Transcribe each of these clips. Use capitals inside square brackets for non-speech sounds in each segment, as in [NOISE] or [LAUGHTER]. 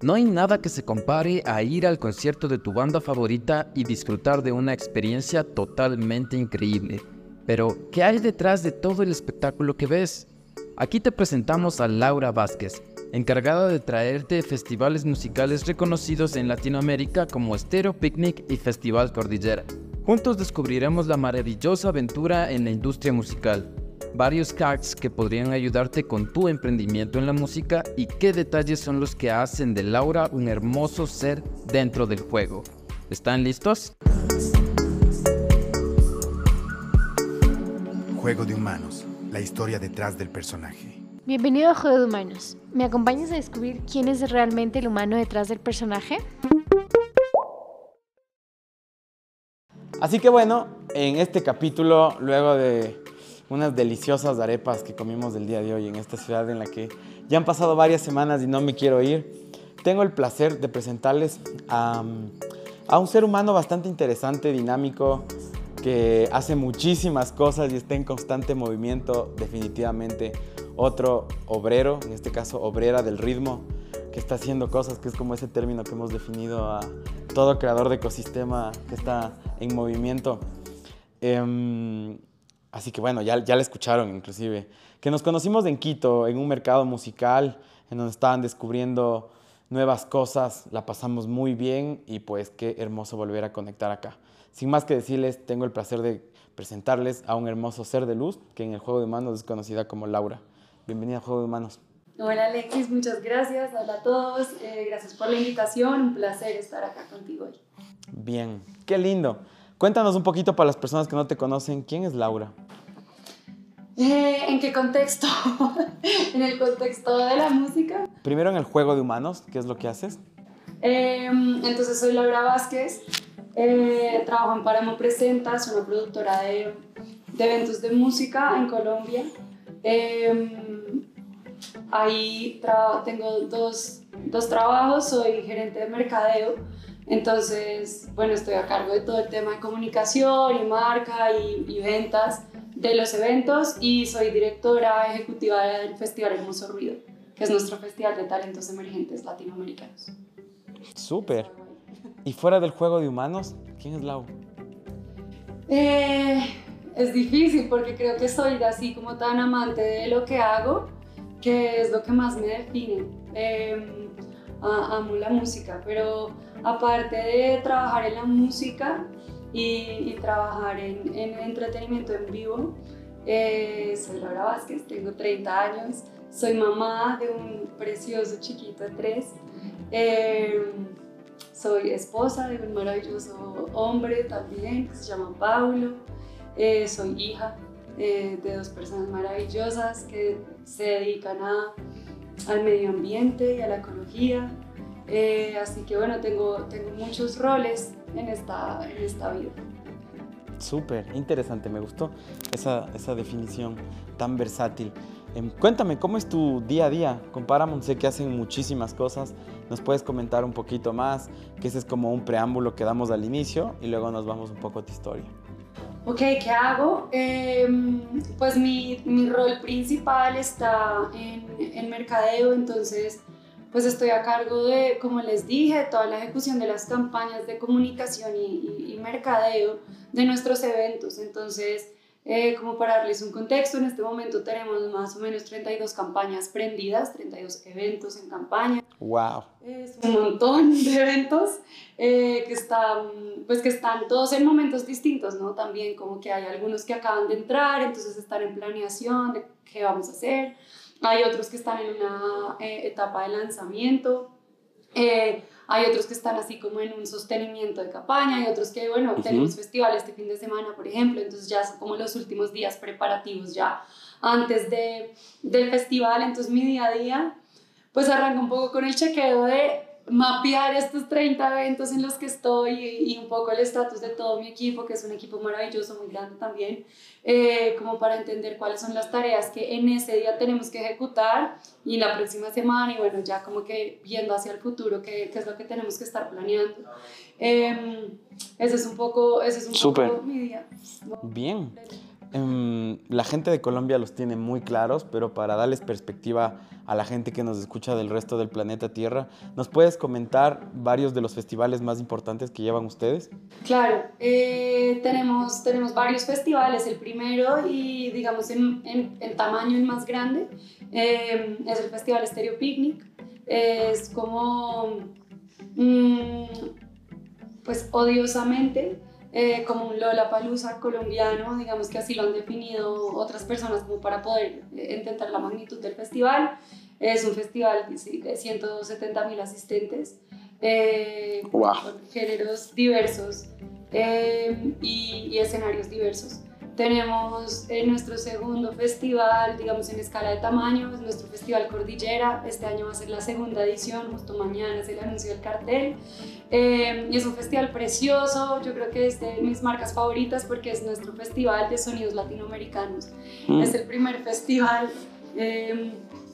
No hay nada que se compare a ir al concierto de tu banda favorita y disfrutar de una experiencia totalmente increíble. Pero, ¿qué hay detrás de todo el espectáculo que ves? Aquí te presentamos a Laura Vázquez, encargada de traerte festivales musicales reconocidos en Latinoamérica como Stereo Picnic y Festival Cordillera. Juntos descubriremos la maravillosa aventura en la industria musical varios cards que podrían ayudarte con tu emprendimiento en la música y qué detalles son los que hacen de Laura un hermoso ser dentro del juego. ¿Están listos? Juego de Humanos, la historia detrás del personaje. Bienvenido a Juego de Humanos. ¿Me acompañas a descubrir quién es realmente el humano detrás del personaje? Así que bueno, en este capítulo, luego de unas deliciosas arepas que comimos el día de hoy en esta ciudad en la que ya han pasado varias semanas y no me quiero ir. Tengo el placer de presentarles a, a un ser humano bastante interesante, dinámico, que hace muchísimas cosas y está en constante movimiento, definitivamente otro obrero, en este caso obrera del ritmo, que está haciendo cosas, que es como ese término que hemos definido a todo creador de ecosistema que está en movimiento. Eh, Así que bueno, ya, ya la escucharon inclusive. Que nos conocimos en Quito, en un mercado musical, en donde estaban descubriendo nuevas cosas, la pasamos muy bien y pues qué hermoso volver a conectar acá. Sin más que decirles, tengo el placer de presentarles a un hermoso ser de luz que en el Juego de Humanos es conocida como Laura. Bienvenida al Juego de Humanos. Hola Alexis, muchas gracias. Hola a todos. Eh, gracias por la invitación. Un placer estar acá contigo hoy. Bien, qué lindo. Cuéntanos un poquito para las personas que no te conocen, ¿quién es Laura? Eh, ¿En qué contexto? [LAUGHS] ¿En el contexto de la música? Primero en el juego de humanos, ¿qué es lo que haces? Em, entonces soy Laura Vázquez, eh, trabajo en Paramo Presenta, soy una productora de, de eventos de música en Colombia. Em, ahí tengo dos, dos trabajos, soy gerente de mercadeo, entonces, bueno, estoy a cargo de todo el tema de comunicación y marca y, y ventas de los eventos y soy directora ejecutiva del Festival Hermoso Ruido, que es nuestro festival de talentos emergentes latinoamericanos. Súper. ¿Y fuera del juego de humanos, quién es Lau? Eh, es difícil porque creo que soy así como tan amante de lo que hago que es lo que más me define. Em, amo la música, pero aparte de trabajar en la música, y, trabajar en, entretenimiento en vivo. Eh, soy Laura Vázquez, tengo 30 años, soy mamá de un precioso chiquito de tres. Eh, soy esposa de un maravilloso hombre también que se llama Paulo. Eh, soy hija de dos personas maravillosas que se dedican a, al medio ambiente y a la ecología. así que bueno, tengo, tengo muchos roles en esta, en esta vida. Súper, interesante, me gustó esa, esa definición tan versátil. Em, cuéntame, ¿cómo es tu día a día con Paramount? Sé que hacen muchísimas cosas, ¿nos puedes comentar un poquito más? Que ese es como un preámbulo que damos al inicio y luego nos vamos un poco a tu historia. Ok, ¿qué hago? Em, pues mi, mi, rol principal está en, en mercadeo, entonces pues estoy a cargo de, como les dije, toda la ejecución de las campañas de comunicación y, mercadeo de nuestros eventos. Entonces, eh, como para darles un contexto, en este momento tenemos más o menos 32 campañas prendidas, 32 eventos en campaña. ¡Wow! Es un montón de eventos eh, que, están, pues que están todos en momentos distintos, ¿no? También como que hay algunos que acaban de entrar, entonces están en planeación de qué vamos a hacer. Hay otros que están en una eh, etapa de lanzamiento. Hay otros que están así como en un sostenimiento de campaña, hay otros que, bueno, tenemos festival este fin de semana, por ejemplo, entonces ya son como los últimos días preparativos ya antes de, del festival, entonces mi día a día pues arranca un poco con el chequeo de mapear estos 30 eventos en los que estoy y, un poco el estatus de todo mi equipo, que es un equipo maravilloso, muy grande también, eh, como para entender cuáles son las tareas que en ese día tenemos que ejecutar y la próxima semana y bueno, ya como que viendo hacia el futuro qué, qué es lo que tenemos que estar planeando. Eh, ese es un poco, ese es un poco mi día. Bien. Em, la gente de Colombia los tiene muy claros, pero para darles perspectiva a la gente que nos escucha del resto del planeta Tierra, ¿nos puedes comentar varios de los festivales más importantes que llevan ustedes? Claro, eh, tenemos, tenemos varios festivales. El primero y digamos en, en, tamaño el más grande eh, es el Festival Stereo Picnic. Es como, mm, pues odiosamente, eh, como un Lola Palusa colombiano, digamos que así lo han definido otras personas como para poder entender la magnitud del festival. Es un festival de 170 mil asistentes, eh, con géneros diversos eh, y, y, escenarios diversos. Tenemos en nuestro segundo festival, digamos en escala de tamaño, es nuestro festival Cordillera. Este año va a ser la segunda edición, justo mañana es el anuncio del cartel. Eh, y es un festival precioso, yo creo que es de mis marcas favoritas porque es nuestro festival de sonidos latinoamericanos. Mm. Es el primer festival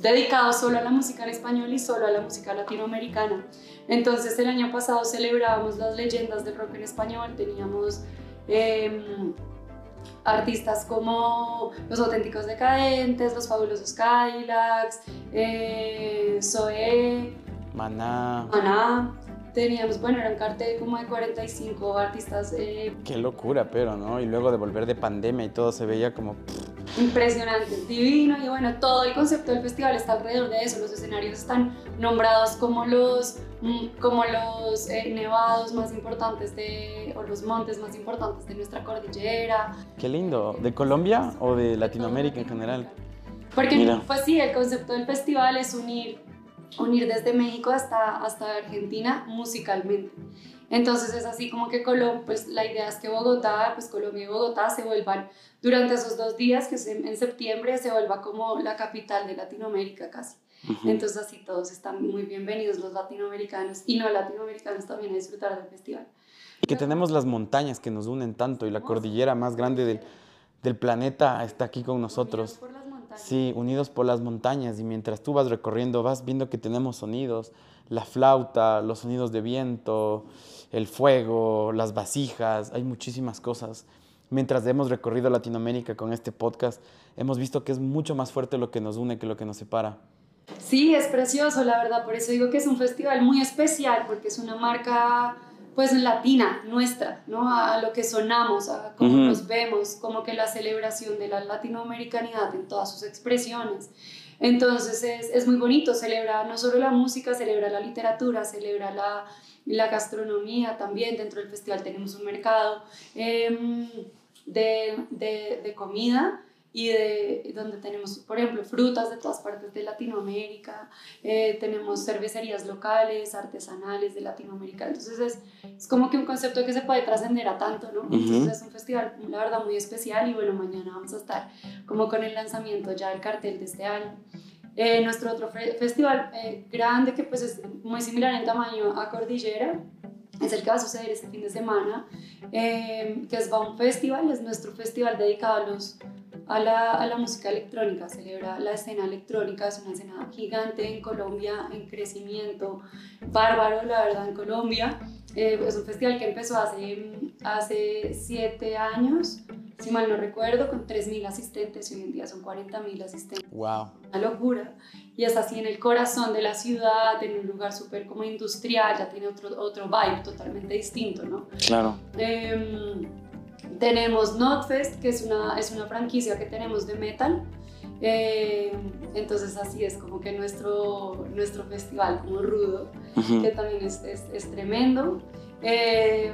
dedicado solo a la música en español y solo a la música latinoamericana. Entonces el año pasado celebrábamos las leyendas del rock en español, teníamos em, artistas como Los Auténticos Decadentes, Los Fabulosos Cadillacs, eh, Zoé, Maná. Maná. Teníamos, bueno, era un cartel como de 45 artistas. Eh, Qué locura, pero, ¿no? Y luego de volver de pandemia y todo se veía como... Impresionante, divino y bueno, todo el concepto del festival está alrededor de eso. Los escenarios están nombrados como los, mm, como los eh, nevados más importantes de, o los montes más importantes de nuestra cordillera. Qué lindo. ¿De Colombia o de Latinoamérica en general? Porque pues sí, el concepto del festival es unir, unir desde México hasta, hasta Argentina musicalmente. Entonces es así como que Colombia, pues la idea es que Bogotá, pues Colombia y Bogotá se vuelvan durante esos dos días, que en septiembre se vuelva como la capital de Latinoamérica casi. Entonces así todos están muy bienvenidos los latinoamericanos y no latinoamericanos también a disfrutar del festival. Y que tenemos las montañas que nos unen tanto y la cordillera más grande del, del planeta está aquí con nosotros. Unidos por las montañas. Sí, unidos por las montañas y mientras tú vas recorriendo vas viendo que tenemos sonidos, la flauta, los sonidos de viento, el fuego, las vasijas, hay muchísimas cosas. Mientras hemos recorrido Latinoamérica con este podcast, hemos visto que es mucho más fuerte lo que nos une que lo que nos separa. Sí, es precioso, la verdad, por eso digo que es un festival muy especial, porque es una marca pues latina, nuestra, ¿no? A lo que sonamos, a cómo nos vemos, como que la celebración de la latinoamericanidad en todas sus expresiones. Entonces es, es muy bonito, celebra no solo la música, celebra la literatura, celebra la, la gastronomía también. Dentro del festival tenemos un mercado em, de, de, de, comida y de donde tenemos, por ejemplo, frutas de todas partes de Latinoamérica, eh, tenemos cervecerías locales, artesanales de Latinoamérica. Entonces es, es como que un concepto que se puede trascender a tanto, ¿no? Entonces es un festival, la verdad, muy especial y bueno, mañana vamos a estar como con el lanzamiento ya del cartel de este año. Eh, nuestro otro festival eh, grande, que pues es muy similar en tamaño a Cordillera, es el que va a suceder este fin de semana, eh, que es Baum Festival, es nuestro festival dedicado a, los, a, la, a la música electrónica, celebra la escena electrónica, es una escena gigante en Colombia, en crecimiento, bárbaro, la verdad, en Colombia. es un festival que empezó hace, hace siete años si mal no recuerdo, con 3.000 asistentes y hoy en día son 40.000 asistentes. ¡Wow! Una locura. Y es así en el corazón de la ciudad, en un lugar súper como industrial, ya tiene otro, otro vibe totalmente distinto, ¿no? Claro. Eh, tenemos Notfest, que es una, es una franquicia que tenemos de metal. Eh, entonces así es como que nuestro, nuestro festival como rudo, que también es, es, es tremendo. Eh,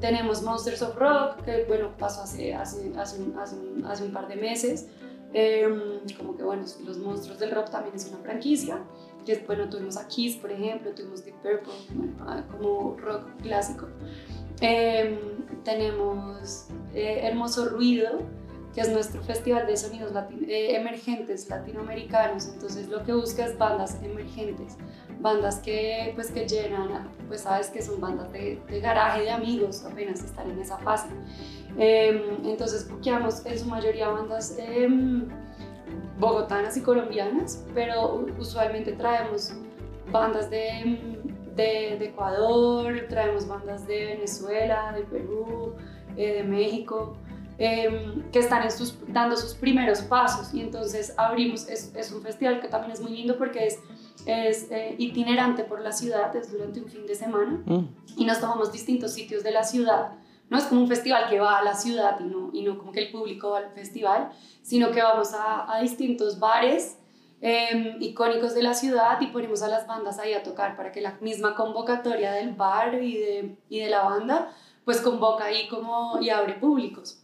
tenemos Monsters of Rock, que bueno, pasó hace, hace, hace, un, hace, un, par de meses. Eh, como que bueno, los monstruos del rock también es una franquicia. Que bueno, tuvimos a Kiss, por ejemplo, tuvimos Deep Purple, ah, como rock clásico. Eh, tenemos Hermoso Ruido, que es nuestro festival de sonidos emergentes latinoamericanos. Entonces lo que busca es bandas emergentes, bandas que, pues, que llenan, pues sabes que son bandas de, de garaje de amigos, apenas están en esa fase. Eh, entonces buqueamos en su mayoría bandas eh, bogotanas y colombianas, pero usualmente traemos bandas de, de, de, Ecuador, traemos bandas de Venezuela, de Perú, eh, de México. em, que están en sus, dando sus primeros pasos. Y entonces abrimos, es, es un festival que también es muy lindo porque es, es eh, itinerante por la ciudad, es durante un fin de semana Mm. y nos tomamos distintos sitios de la ciudad. No es como un festival que va a la ciudad y no, y no como que el público va al festival, sino que vamos a, a distintos bares eh, icónicos de la ciudad y ponemos a las bandas ahí a tocar para que la misma convocatoria del bar y de, y de la banda pues convoca ahí como y abre públicos.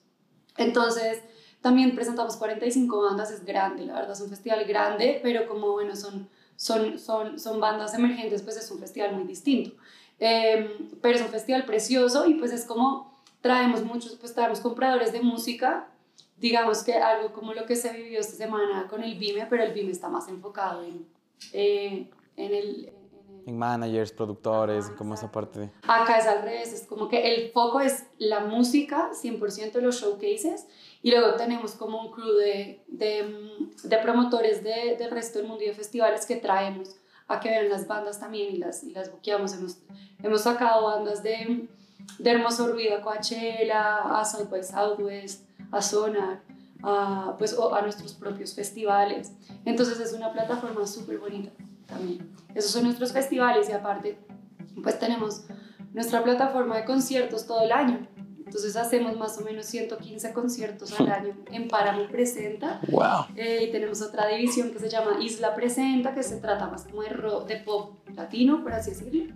Entonces también presentamos 45 bandas, es grande, la verdad es un festival grande, pero como bueno son, son, son, son bandas emergentes pues es un festival muy distinto. Eh, pero es un festival precioso y pues es como traemos muchos, pues traemos compradores de música digamos que algo como lo que se vivió esta semana con el BIME, pero el BIME está más enfocado en, eh, en, el, en el- En managers, productores, como esa parte de... Acá es al revés, es como que el foco es la música, 100% los showcases, y luego tenemos como un crew de, de, mm, de promotores de, del resto del mundo y de festivales que traemos a que vean las bandas también y las, y las buqueamos. Hemos, hemos sacado bandas de, de Hermoso Ruido a Coachella, a South by Southwest, a Sonar, a, pues, o a nuestros propios festivales. Entonces es una plataforma súper bonita también. Esos son nuestros festivales y aparte pues tenemos nuestra plataforma de conciertos todo el año. Entonces hacemos más o menos 115 conciertos al año en Páramo Presenta. ¡Wow! Eh, y tenemos otra división que se llama Isla Presenta, que se trata más como de, ro- de pop latino, por así decirlo.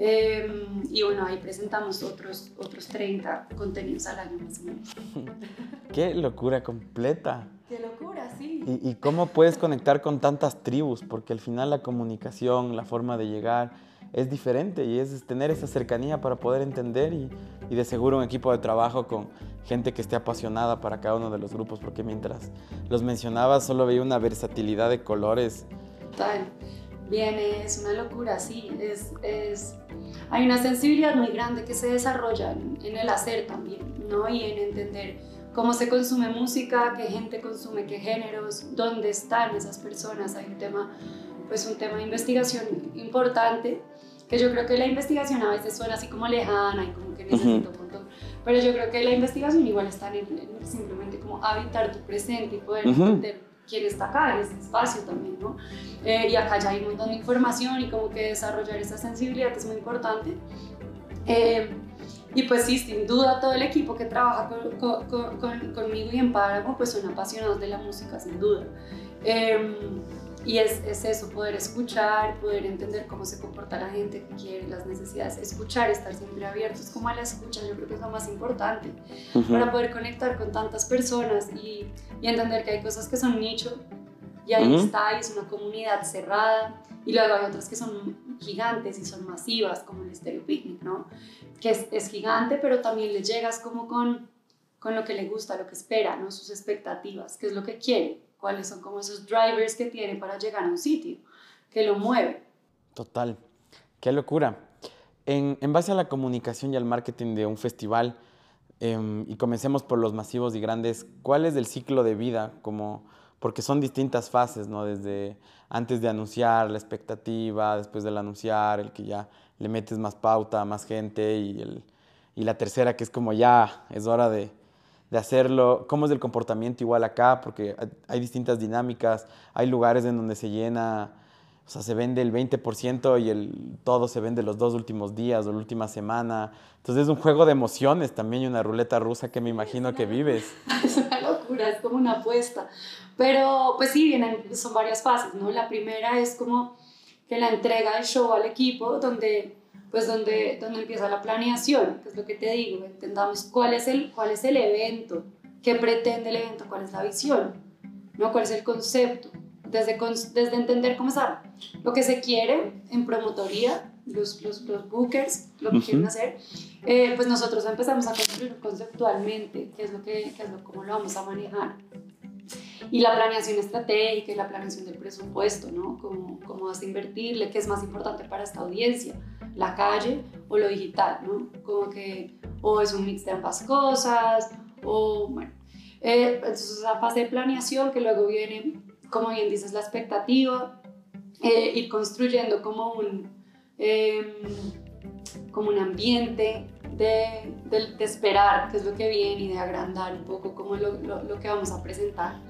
Eh, y bueno, ahí presentamos otros, otros 30 contenidos al año más o menos. [LAUGHS] ¡Qué locura completa! ¡Qué locura, sí! Y, y cómo puedes conectar con tantas tribus, porque al final la comunicación, la forma de llegar es diferente y es tener esa cercanía para poder entender y, y de seguro un equipo de trabajo con gente que esté apasionada para cada uno de los grupos, porque mientras los mencionabas solo veía una versatilidad de colores. Total. Viene, es una locura, sí. Es, es, hay una sensibilidad muy grande que se desarrolla en, en el hacer también, ¿no? Y en entender cómo se consume música, qué gente consume, qué géneros, dónde están esas personas. Hay un tema, pues un tema de investigación importante, que yo creo que la investigación a veces suena así como lejana y como que necesito un montón. Pero yo creo que la investigación igual está en, en simplemente como habitar tu presente y poder Ujú. entender quién está acá en este espacio también, ¿no? Eh, y acá ya hay un montón de información y como que desarrollar esa sensibilidad es muy importante. Eh, y pues sí, sin duda todo el equipo que trabaja con- con- con- conmigo y en Páramo pues son apasionados de la música, sin duda. Eh, y es, es eso, poder escuchar, poder entender cómo se comporta la gente, qué quiere, las necesidades, escuchar, estar siempre abiertos como a la escucha, yo creo que es lo más importante para poder conectar con tantas personas y, y entender que hay cosas que son nicho y ahí Ujú. está, y es una comunidad cerrada y luego hay otras que son gigantes y son masivas como el Stereo Picnic, ¿no? Que es, es gigante pero también le llegas como con, con lo que le gusta, lo que espera, ¿no? Sus expectativas, qué es lo que quiere, cuáles son como esos drivers que tiene para llegar a un sitio, que lo mueve. Total. Qué locura. En, en base a la comunicación y al marketing de un festival, em, y comencemos por los masivos y grandes, ¿cuál es el ciclo de vida? Como, porque son distintas fases, ¿no? Desde antes de anunciar, la expectativa, después del anunciar, el que ya le metes más pauta, más gente, y, el, y la tercera que es como ya es hora de, de hacerlo. ¿Cómo es el comportamiento igual acá? Porque hay- distintas dinámicas, hay lugares en donde se llena, o sea, se vende el 20% y el, todo se vende los dos últimos días o la última semana. Entonces es un juego de emociones también y una ruleta rusa que me imagino que vives. [LAUGHS] es una locura, es como una apuesta. Pero pues sí, vienen, son varias fases, ¿no? La primera es como que la entrega del show al equipo, donde pues donde, donde empieza la planeación, que es lo que te digo, entendamos cuál es el, cuál es el evento, qué pretende el evento, cuál es la visión, ¿no? cuál es el concepto, desde, desde entender cómo está lo que se quiere en promotoría, los, los, los bookers, lo que Ujú. quieren hacer, eh, pues nosotros empezamos a construir conceptualmente qué es lo que, qué es lo, cómo lo vamos a manejar. Y la planeación estratégica y la planeación del presupuesto, ¿no? Cómo, cómo vas a invertirle, qué es más importante para esta audiencia, la calle o lo digital, ¿no? Como que o es un mix de ambas cosas, o bueno. Eh, entonces esa fase de planeación que luego viene, como bien dices, la expectativa, eh, ir construyendo como un, em, como un ambiente de, esperar qué es lo que viene y de agrandar un poco como lo, lo, lo que vamos a presentar.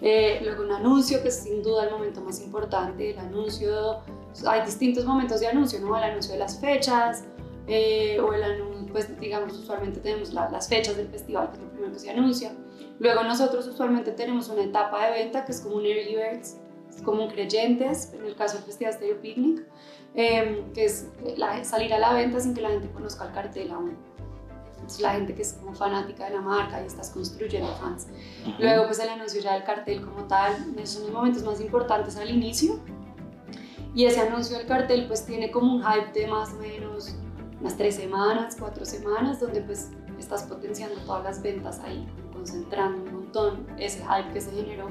Eh, luego un anuncio, que es sin duda el momento más importante. El anuncio, hay distintos momentos de anuncio, ¿no? El anuncio de las fechas, eh, o el anuncio, pues digamos, usualmente tenemos la, las fechas del festival, que es lo primero que se anuncia. Luego nosotros usualmente tenemos una etapa de venta que es como un early birds, como un creyentes, en el caso del Festival Stereo Picnic, eh, que es la, salir a la venta sin que la gente conozca el cartel aún. Entonces la gente que es como fanática de la marca y estás construyendo fans. Luego pues el anuncio ya del cartel como tal, esos son los momentos más importantes al inicio. Y ese anuncio del cartel pues tiene como un hype de más o menos unas tres semanas, cuatro semanas, donde pues estás potenciando todas las ventas ahí, concentrando un montón ese hype que se generó.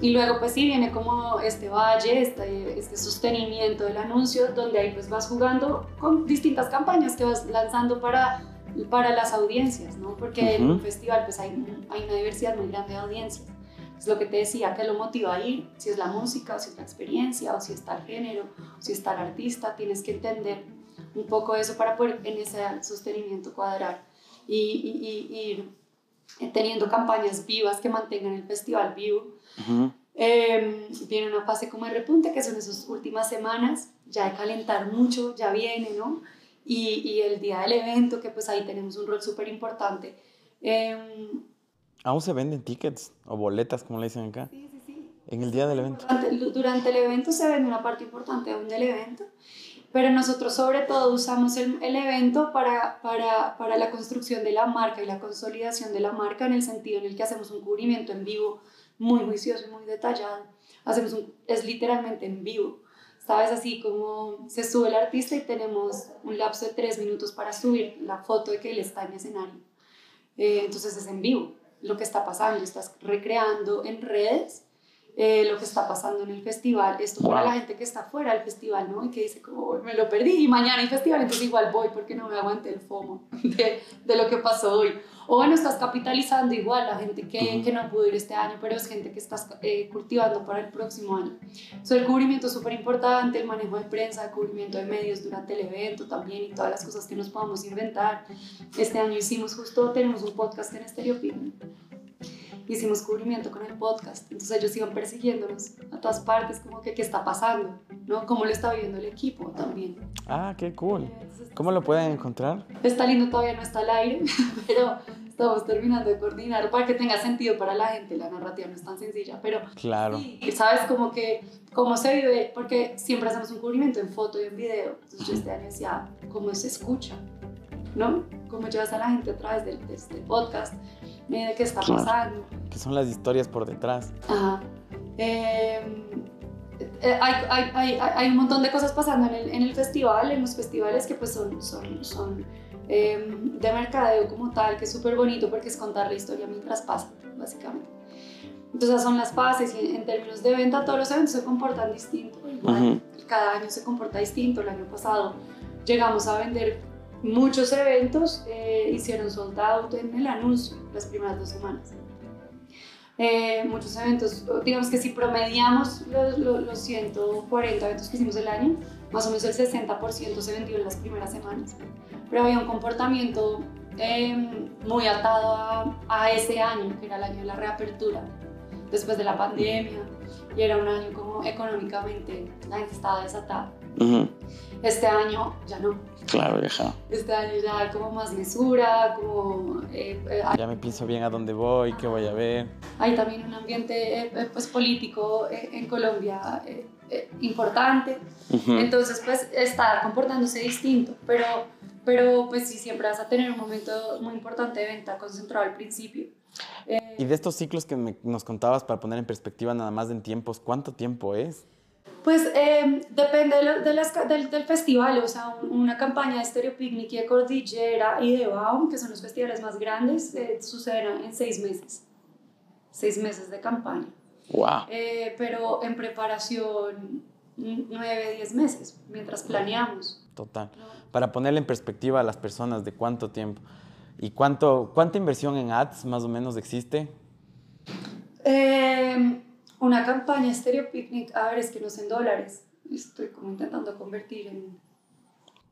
Y luego pues sí viene como este valle, este, este sostenimiento del anuncio, donde ahí pues vas jugando con distintas campañas que vas lanzando para, para las audiencias, ¿no? Porque uh -huh. en un festival pues hay, hay una diversidad muy grande de audiencias. Es lo que te decía, que lo motiva a ir, si es la música, o si es la experiencia, o si está el género, o si está el artista, tienes que entender un poco eso para poder en ese sostenimiento cuadrar y, y, y, ir teniendo campañas vivas que mantengan el festival vivo. Uh -huh. eh, viene una fase como de repunte, que son esas últimas semanas, ya de calentar mucho, ya viene, ¿no? Y, y el día del evento, que pues ahí tenemos un rol súper importante. Eh, ¿Aún se venden tickets o boletas, como le dicen acá? Sí, sí, sí. En el día del evento. Durante, durante el evento se vende una parte importante aún del evento pero nosotros sobre todo usamos el, el evento para, para, para, la construcción de la marca y la consolidación de la marca en el sentido en el que hacemos un cubrimiento en vivo muy juicioso y muy detallado. Hacemos un, es literalmente en vivo. ¿Sabes? Así como se sube el artista y tenemos un lapso de tres minutos para subir la foto de que él está en escenario. Eh, entonces es en vivo lo que está pasando. Estás recreando en redes eh, lo que está pasando en el festival. Esto wow. para la gente que está fuera del festival, ¿no? Y que dice, como, me lo perdí y mañana hay festival, entonces igual voy porque no me aguanté el FOMO [LAUGHS] de, de lo que pasó hoy. O bueno, estás capitalizando igual la gente que, uh -huh. que no pudo ir este año, pero es gente que estás eh, cultivando para el próximo año. So, el cubrimiento es súper importante, el manejo de prensa, el cubrimiento de medios durante el evento también y todas las cosas que nos podamos inventar. Este año hicimos justo, tenemos un podcast en Stereo Picnic hicimos cubrimiento con el podcast, entonces ellos iban persiguiéndonos a todas partes, como que qué está pasando, ¿no? Cómo lo está viviendo el equipo también. Ah, qué cool. Entonces, ¿Cómo lo pueden encontrar? Está lindo, todavía no está al aire, [LAUGHS] pero estamos terminando de coordinar para que tenga sentido para la gente, la narrativa no es tan sencilla, pero claro. sí, sabes como que cómo se vive, porque siempre hacemos un cubrimiento en foto y en video, entonces yo este año decía, ¿cómo se escucha? ¿No? ¿Cómo llevas a la gente a través de, de este podcast? De qué está claro. pasando. ¿Qué son las historias por detrás? Ajá. Eh, eh, hay, hay, hay, hay, un montón de cosas pasando en el, en el, festival, en los festivales que pues son, son, son eh, de mercadeo como tal, que es súper bonito porque es contar la historia mientras pasa, básicamente. Entonces son las fases y en términos de venta todos los eventos se comportan distinto, igual, uh -huh. cada año se comporta distinto. El año pasado llegamos a vender muchos eventos eh, hicieron sold out en el anuncio las primeras dos semanas. Eh, muchos eventos, digamos que si promediamos los, los, los, 140 eventos que hicimos el año, más o menos el 60% se vendió en las primeras semanas. Pero había un comportamiento eh, muy atado a, a, ese año, que era el año de la reapertura, después de la pandemia, y era un año como económicamente la gente estaba desatada. Uh -huh. Este año ya no. Claro, vieja. Este año ya hay como más mesura, como... Eh, eh, ya me pienso bien a dónde voy, qué voy a ver. Hay también un ambiente eh, pues, político en Colombia importante, uh -huh. entonces pues está comportándose distinto, pero, pero pues sí, siempre vas a tener un momento muy importante de venta concentrado al principio. y de estos ciclos que me, nos contabas para poner en perspectiva nada más en tiempos, ¿cuánto tiempo es? Pues eh, depende de, de las, del, del, festival, o sea, una campaña de Stereo Picnic y de Cordillera y de Baum, que son los festivales más grandes, eh, suceden en seis meses. Seis meses de campaña. Wow. Eh, pero en preparación, nueve, diez meses, mientras planeamos. Total. ¿no? Para ponerle en perspectiva a las personas de cuánto tiempo y cuánto, cuánta inversión en ads más o menos existe. Eh, una campaña Stereo Picnic, a ver, es que no sé en dólares, estoy como intentando convertir en...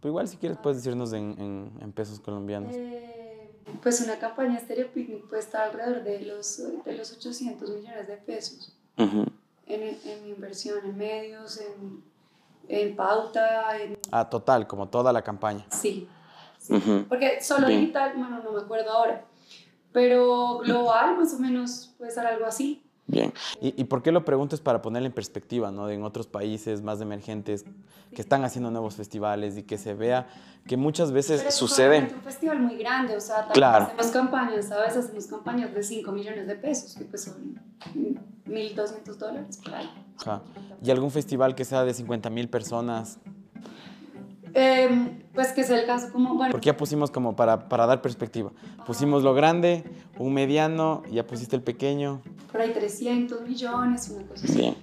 Pero igual si quieres puedes decirnos en, en, en pesos colombianos. Eh, pues una campaña Stereo Picnic puede estar alrededor de los, de los 800 millones de pesos Ujú. en, en inversión, en medios, en, en pauta, en... Ah, total, como toda la campaña. Sí. sí. Ujú. Porque solo Bien. digital, bueno, no me acuerdo ahora. Pero global, más o menos, puede ser algo así. Bien. ¿Y, ¿Y por qué lo pregunto? Es para ponerle en perspectiva, ¿no? En otros países más emergentes que están haciendo nuevos festivales y que se vea que muchas veces Pero es sucede. obviamente un festival muy grande, o sea, también Claro. hacemos campañas, ¿sabes? Hacemos campañas de 5 millones de pesos, que pues son 1.200 dólares por ahí. Ajá. Y algún festival que sea de 50 mil personas. Eh, pues que es el caso como, bueno, Porque ya pusimos como para, para dar perspectiva. Pusimos lo grande, un mediano, ya pusiste el pequeño. por ahí 300 millones, una cosa así. Bien.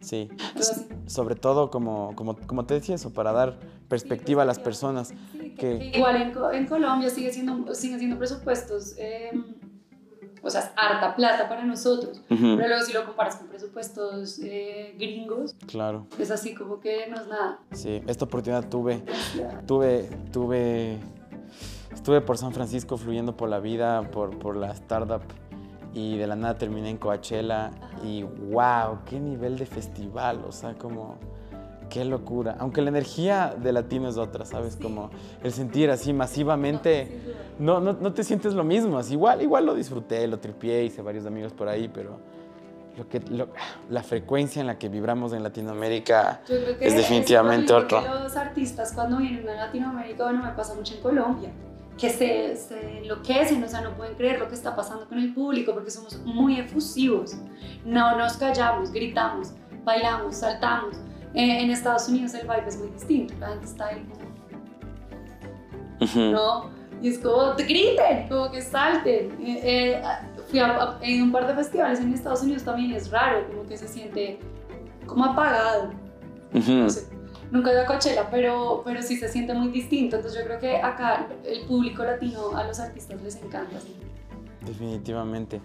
Sí. Así. Sobre todo, como, como, como te decía eso, para dar perspectiva a las personas. Sí, que- que igual en, Co- en Colombia sigue siendo, siguen siendo presupuestos, eh, o sea, es harta plata para nosotros. Pero luego si lo comparas con presupuestos eh, gringos, Claro, es así como que no es nada. sí. Esta oportunidad tuve, tuve, tuve, estuve por San Francisco fluyendo por la vida, por, por la startup y de la nada terminé en Coachella y wow, qué nivel de festival, o sea, como qué locura. Aunque la energía de latino es otra, ¿sabes? Como el sentir así masivamente, no, no, no te sientes lo mismo, así, igual, igual lo disfruté, lo tripié, hice varios amigos por ahí, pero lo que, lo- la frecuencia en la que vibramos en Latinoamérica Yo creo que es definitivamente que los artistas cuando vienen a Latinoamérica, bueno, me pasa mucho en Colombia, que se, se enloquecen, o sea, no pueden creer lo que está pasando con el público porque somos muy efusivos. No nos callamos, gritamos, bailamos, saltamos. Eh, en Estados Unidos el vibe es muy distinto, la gente está ahí como. ¿no? Y es como, te griten, como que salten. Eh, eh, fui a, a- en un par de festivales en Estados Unidos también es raro, como que se siente como apagado. Ujú. No sé, nunca he ido a Coachella, pero, pero sí se siente muy distinto. Entonces yo creo que acá el público latino a los artistas les encanta. sí. Definitivamente.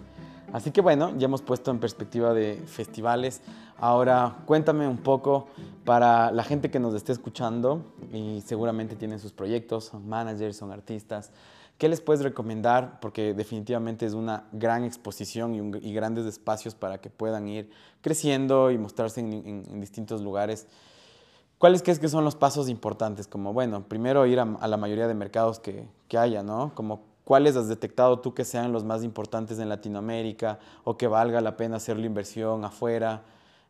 Así que bueno, ya hemos puesto en perspectiva de festivales. Ahora cuéntame un poco para la gente que nos esté escuchando y seguramente tienen sus proyectos, son managers, son artistas. ¿Qué les puedes recomendar? Porque definitivamente es una gran exposición y, grandes espacios para que puedan ir creciendo y mostrarse en distintos lugares. ¿Cuáles crees que son los pasos importantes? Como, bueno, primero ir a, a la mayoría de mercados que, que haya, ¿no? Como, ¿cuáles has detectado tú que sean los más importantes en Latinoamérica o que valga la pena hacer la inversión afuera?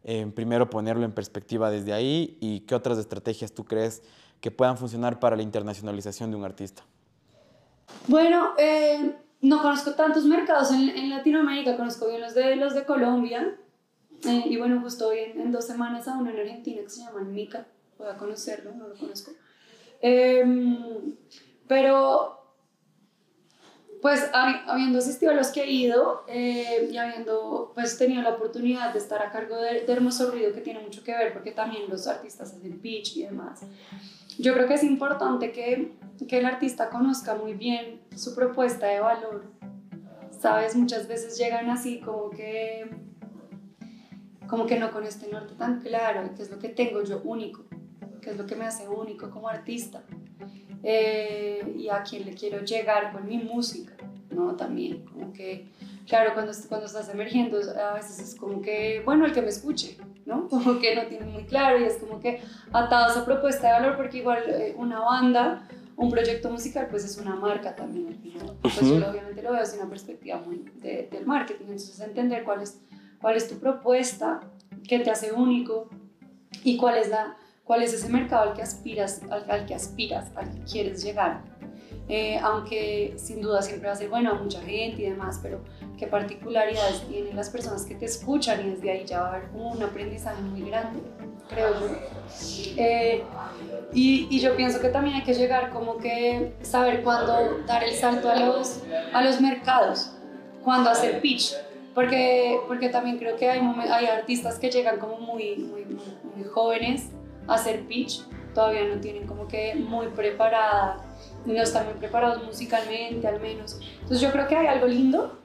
Eh, primero ponerlo en perspectiva desde ahí y qué otras estrategias tú crees que puedan funcionar para la internacionalización de un artista. Bueno, eh, no conozco tantos mercados en, en Latinoamérica, conozco bien los de, los de Colombia. Eh, y bueno, justo hoy en, en dos semanas a uno en Argentina que se llama Mica. Voy a conocerlo, no lo conozco. Em, pero, pues habi- habiendo asistido a los que he ido eh, y habiendo pues tenido la oportunidad de estar a cargo de, de Hermoso Ruido, que tiene mucho que ver porque también los artistas hacen pitch y demás, yo creo que es importante que, que el artista conozca muy bien su propuesta de valor. Sabes, muchas veces llegan así como que como que no con este norte tan claro, qué es lo que tengo yo único, qué es lo que me hace único como artista eh, y a quién le quiero llegar con mi música, ¿no? También, como que, claro, cuando, cuando estás emergiendo, a veces es como que, bueno, el que me escuche, ¿no? [LAUGHS] Como que no tiene muy claro y es como que atado a esa propuesta de valor, porque igual eh, una banda, un proyecto musical, pues es una marca también final. Pues yo lo- obviamente lo veo desde una perspectiva muy de- del marketing, entonces entender cuál es, cuál es tu propuesta, qué te hace único y cuál es, la, cuál es ese mercado al que aspiras, al, al que aspiras, al que quieres llegar. Eh, aunque sin duda siempre va a ser bueno a mucha gente y demás, pero qué particularidades tienen las personas que te escuchan y desde ahí ya va a haber como un aprendizaje muy grande, creo yo. Eh, y, y yo pienso que también hay que llegar como que saber cuándo dar el salto a los, a los mercados, cuándo hacer pitch, porque, porque también creo que hay, hay artistas que llegan como muy, muy, muy, jóvenes hacer pitch, todavía no tienen como que muy preparada, no están muy preparados musicalmente al menos. Entonces yo creo que hay algo lindo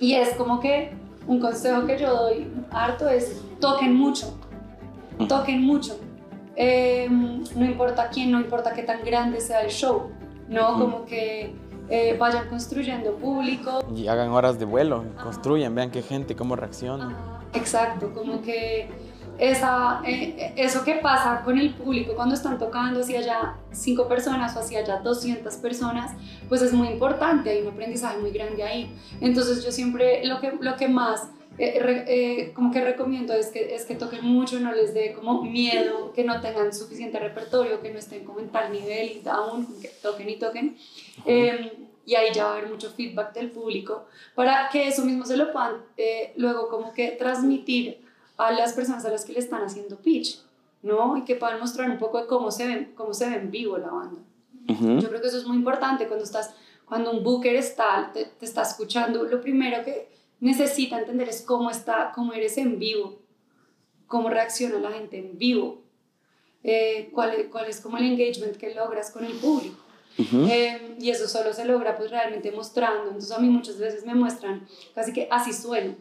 y es como que un consejo que yo doy harto es toquen mucho, toquen mucho. eh, no importa quién, no importa qué tan grande sea el show, ¿no? Como que eh, vayan construyendo público. Y hagan horas de vuelo, construyan, vean qué gente, cómo reacciona. Exacto, como que esa, eh, eso que pasa con el público cuando están tocando hacia allá cinco personas o hacia allá 200 personas, pues es muy importante, hay un aprendizaje muy grande ahí. Entonces yo siempre lo que, lo que más eh, eh, como que recomiendo es que, es que toquen mucho, no les dé como miedo, que no tengan suficiente repertorio, que no estén como en tal nivel y aún que toquen y toquen. Em, y ahí ya va a haber mucho feedback del público para que eso mismo se lo puedan eh, luego como que transmitir a las personas a las que le están haciendo pitch, ¿no? Y que puedan mostrar un poco de cómo se ven, cómo se ve en vivo la banda. Yo creo que eso es muy importante cuando estás, cuando un booker está, te, te está escuchando, lo primero que necesita entender es cómo está, cómo eres en vivo, cómo reacciona la gente en vivo, eh, cuál, es, cuál es como el engagement que logras con el público. Eh, y eso solo se logra pues realmente mostrando. Entonces a mí muchas veces me muestran casi que así suena.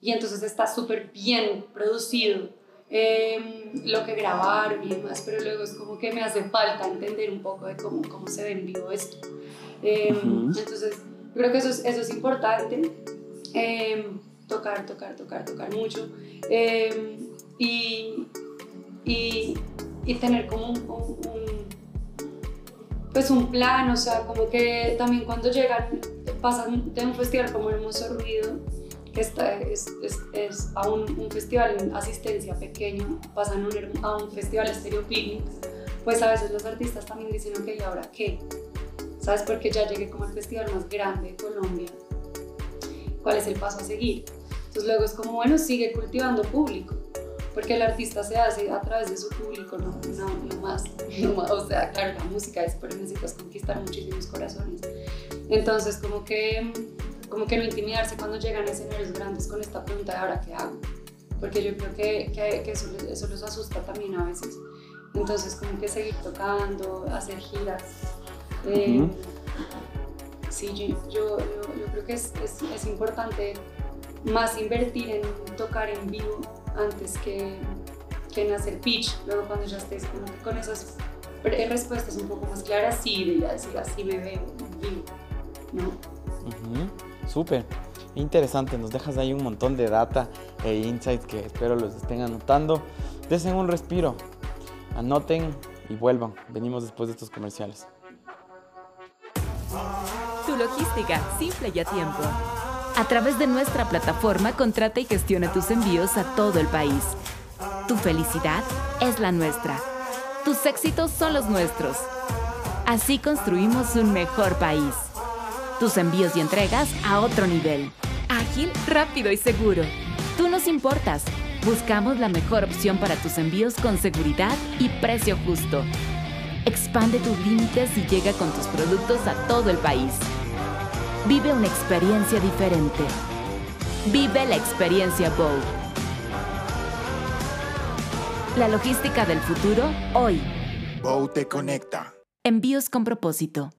Y entonces está súper bien producido eh, lo que grabaron y demás, pero luego es como que me hace falta entender un poco de cómo, cómo se ve en vivo esto. Entonces creo que eso es, eso es importante. Em, tocar, tocar, tocar, tocar mucho. Em, y, y, y, tener como un, pues un plan, o sea, como que también cuando llegan, pasan de un festival como Hermoso Ruido, está, es, es, es a un, un, festival en asistencia pequeño, pasan un, a un festival Picnic, pues a veces los artistas también dicen, ok, ¿y ahora qué? ¿Sabes? Porque ya llegué como al festival más grande de Colombia cuál es el paso a seguir. Entonces luego es como, bueno, sigue cultivando público, porque el artista se hace a través de su público, no, no, [LAUGHS] más, O sea, claro, la música es, pero necesitas conquistar muchísimos corazones. Entonces como que, como que no intimidarse cuando llegan a escenarios grandes con esta pregunta de ahora qué hago, porque yo creo que, que, eso, eso los asusta también a veces. Entonces como que seguir tocando, hacer giras. Eh, sí, yo, yo, yo, creo que es, es, es, importante más invertir en tocar en vivo antes que, que en hacer pitch. Luego cuando ya estés con, con esas respuestas un poco más claras, sí, de ya decir así me veo en vivo. ¿no? Súper. Interesante, nos dejas ahí un montón de data e insights que espero los estén anotando. Desen un respiro, anoten y vuelvan. Venimos después de estos comerciales logística, simple y a tiempo. A través de nuestra plataforma, contrata y gestiona tus envíos a todo el país. Tu felicidad es la nuestra. Tus éxitos son los nuestros. Así construimos un mejor país. Tus envíos y entregas a otro nivel. Ágil, rápido y seguro. Tú nos importas. Buscamos la mejor opción para tus envíos con seguridad y precio justo. Expande tus límites y llega con tus productos a todo el país. Vive una experiencia diferente. Vive la experiencia Bow. La logística del futuro hoy. Bow te conecta. Envíos con propósito.